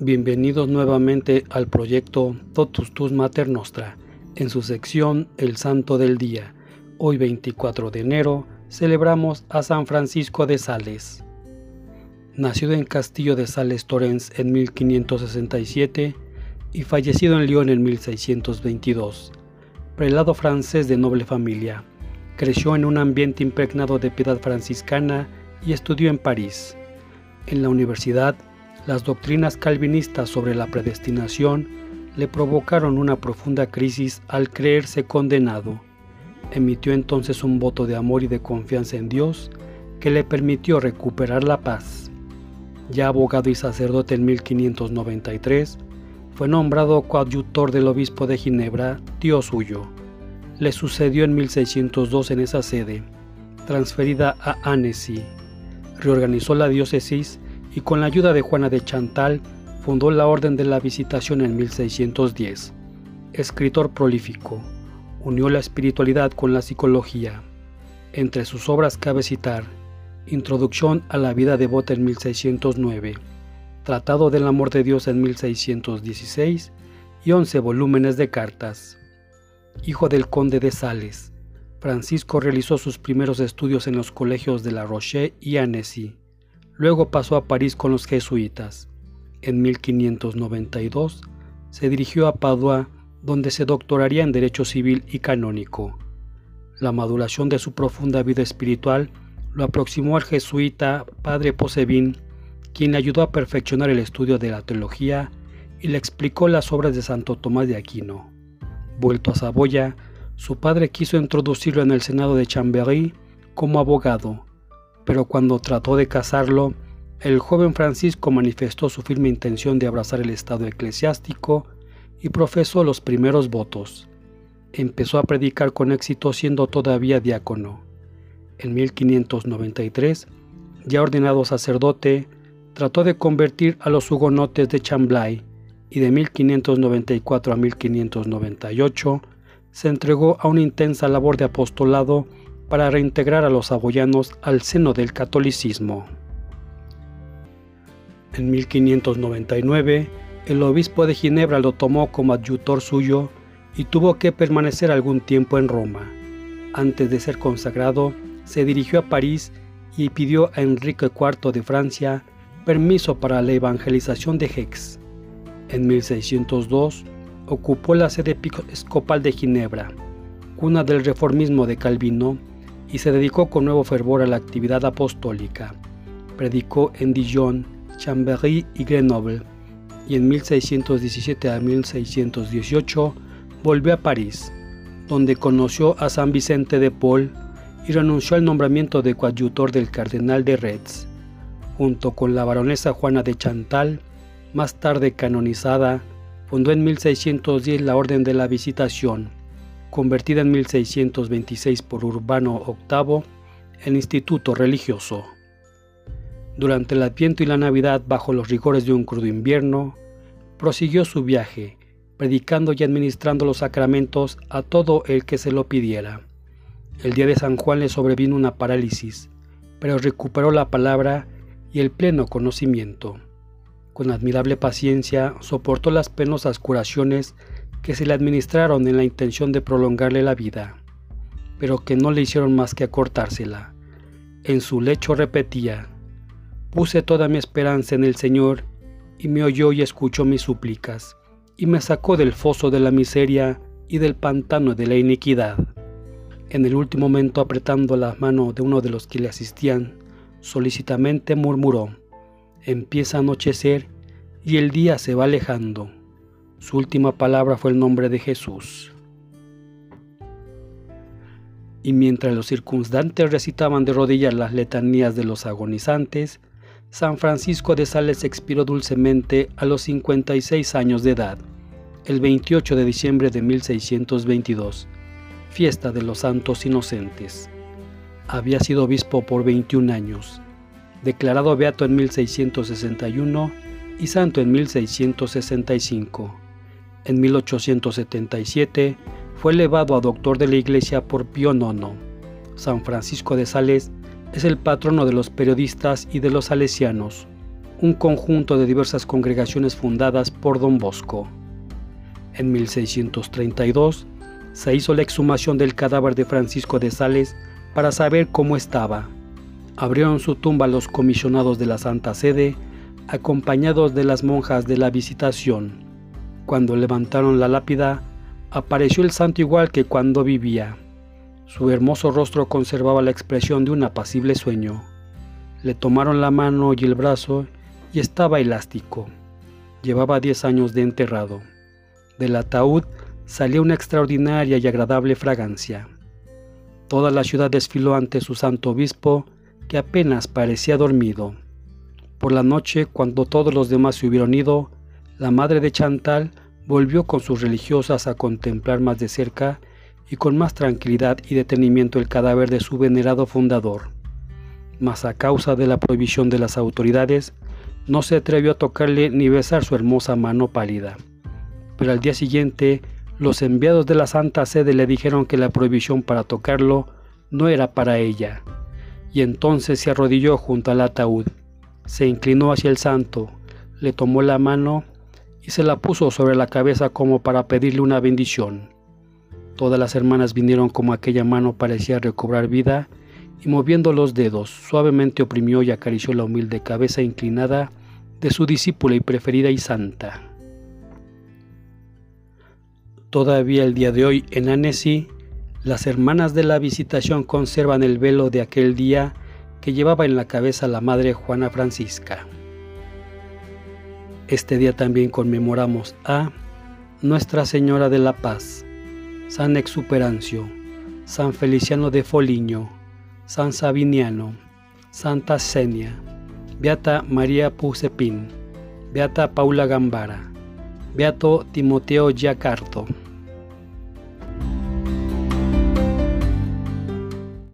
Bienvenidos nuevamente al proyecto Totus Tus Mater Nostra, en su sección El Santo del Día. Hoy 24 de enero celebramos a San Francisco de Sales. Nacido en Castillo de Sales Torrens en 1567 y fallecido en Lyon en 1622. Prelado francés de noble familia, creció en un ambiente impregnado de piedad franciscana y estudió en París. En la universidad las doctrinas calvinistas sobre la predestinación le provocaron una profunda crisis al creerse condenado. Emitió entonces un voto de amor y de confianza en Dios que le permitió recuperar la paz. Ya abogado y sacerdote en 1593, fue nombrado coadjutor del obispo de Ginebra, tío suyo. Le sucedió en 1602 en esa sede, transferida a Annecy. Reorganizó la diócesis y con la ayuda de Juana de Chantal fundó la Orden de la Visitación en 1610. Escritor prolífico, unió la espiritualidad con la psicología. Entre sus obras cabe citar Introducción a la vida devota en 1609, Tratado del Amor de Dios en 1616 y 11 volúmenes de cartas. Hijo del conde de Sales, Francisco realizó sus primeros estudios en los colegios de La Roche y Annecy. Luego pasó a París con los jesuitas. En 1592 se dirigió a Padua, donde se doctoraría en Derecho Civil y Canónico. La maduración de su profunda vida espiritual lo aproximó al jesuita Padre Posevin, quien le ayudó a perfeccionar el estudio de la teología y le explicó las obras de Santo Tomás de Aquino. Vuelto a Saboya, su padre quiso introducirlo en el Senado de Chambéry como abogado, pero cuando trató de casarlo, el joven Francisco manifestó su firme intención de abrazar el estado eclesiástico y profesó los primeros votos. Empezó a predicar con éxito siendo todavía diácono. En 1593, ya ordenado sacerdote, trató de convertir a los hugonotes de Chamblay y de 1594 a 1598 se entregó a una intensa labor de apostolado para reintegrar a los saboyanos al seno del catolicismo. En 1599, el obispo de Ginebra lo tomó como adjutor suyo y tuvo que permanecer algún tiempo en Roma. Antes de ser consagrado, se dirigió a París y pidió a Enrique IV de Francia permiso para la evangelización de Gex. En 1602 ocupó la sede episcopal de Ginebra, cuna del reformismo de Calvino, y se dedicó con nuevo fervor a la actividad apostólica. Predicó en Dijon, Chambéry y Grenoble, y en 1617 a 1618 volvió a París, donde conoció a San Vicente de Paul y renunció al nombramiento de coadjutor del cardenal de Retz. Junto con la baronesa Juana de Chantal, más tarde canonizada, fundó en 1610 la Orden de la Visitación, convertida en 1626 por Urbano VIII, el Instituto Religioso. Durante el Adviento y la Navidad, bajo los rigores de un crudo invierno, prosiguió su viaje, predicando y administrando los sacramentos a todo el que se lo pidiera. El día de San Juan le sobrevino una parálisis, pero recuperó la palabra y el pleno conocimiento. Con admirable paciencia soportó las penosas curaciones que se le administraron en la intención de prolongarle la vida, pero que no le hicieron más que acortársela. En su lecho repetía, puse toda mi esperanza en el Señor, y me oyó y escuchó mis súplicas, y me sacó del foso de la miseria y del pantano de la iniquidad. En el último momento, apretando la mano de uno de los que le asistían, solicitamente murmuró, empieza a anochecer y el día se va alejando. Su última palabra fue el nombre de Jesús. Y mientras los circunstantes recitaban de rodillas las letanías de los agonizantes, San Francisco de Sales expiró dulcemente a los 56 años de edad, el 28 de diciembre de 1622, fiesta de los santos inocentes. Había sido obispo por 21 años, declarado beato en 1661 y santo en 1665. En 1877 fue elevado a doctor de la Iglesia por Pío IX. San Francisco de Sales es el patrono de los periodistas y de los salesianos. un conjunto de diversas congregaciones fundadas por don Bosco. En 1632 se hizo la exhumación del cadáver de Francisco de Sales para saber cómo estaba. Abrieron su tumba los comisionados de la Santa Sede, acompañados de las monjas de la Visitación. Cuando levantaron la lápida, apareció el santo igual que cuando vivía. Su hermoso rostro conservaba la expresión de un apacible sueño. Le tomaron la mano y el brazo y estaba elástico. Llevaba diez años de enterrado. Del ataúd salía una extraordinaria y agradable fragancia. Toda la ciudad desfiló ante su santo obispo, que apenas parecía dormido. Por la noche, cuando todos los demás se hubieron ido, la madre de Chantal volvió con sus religiosas a contemplar más de cerca y con más tranquilidad y detenimiento el cadáver de su venerado fundador. Mas a causa de la prohibición de las autoridades, no se atrevió a tocarle ni besar su hermosa mano pálida. Pero al día siguiente, los enviados de la Santa Sede le dijeron que la prohibición para tocarlo no era para ella. Y entonces se arrodilló junto al ataúd, se inclinó hacia el santo, le tomó la mano y se la puso sobre la cabeza como para pedirle una bendición. Todas las hermanas vinieron como aquella mano parecía recobrar vida y moviendo los dedos suavemente oprimió y acarició la humilde cabeza inclinada de su discípula y preferida y santa. Todavía el día de hoy en Annecy, las hermanas de la visitación conservan el velo de aquel día que llevaba en la cabeza la Madre Juana Francisca. Este día también conmemoramos a Nuestra Señora de la Paz, San Exuperancio, San Feliciano de Foligno, San Sabiniano, Santa Senia, Beata María Pusepin, Beata Paula Gambara, Beato Timoteo Giacardo.